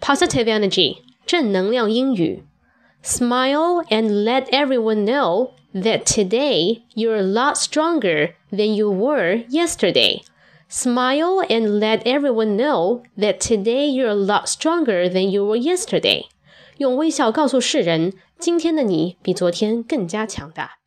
Positive energy 正能量英语，smile and let everyone know that today you're a lot stronger than you were yesterday. Smile and let everyone know that today you're a lot stronger than you were yesterday. 用微笑告诉世人，今天的你比昨天更加强大。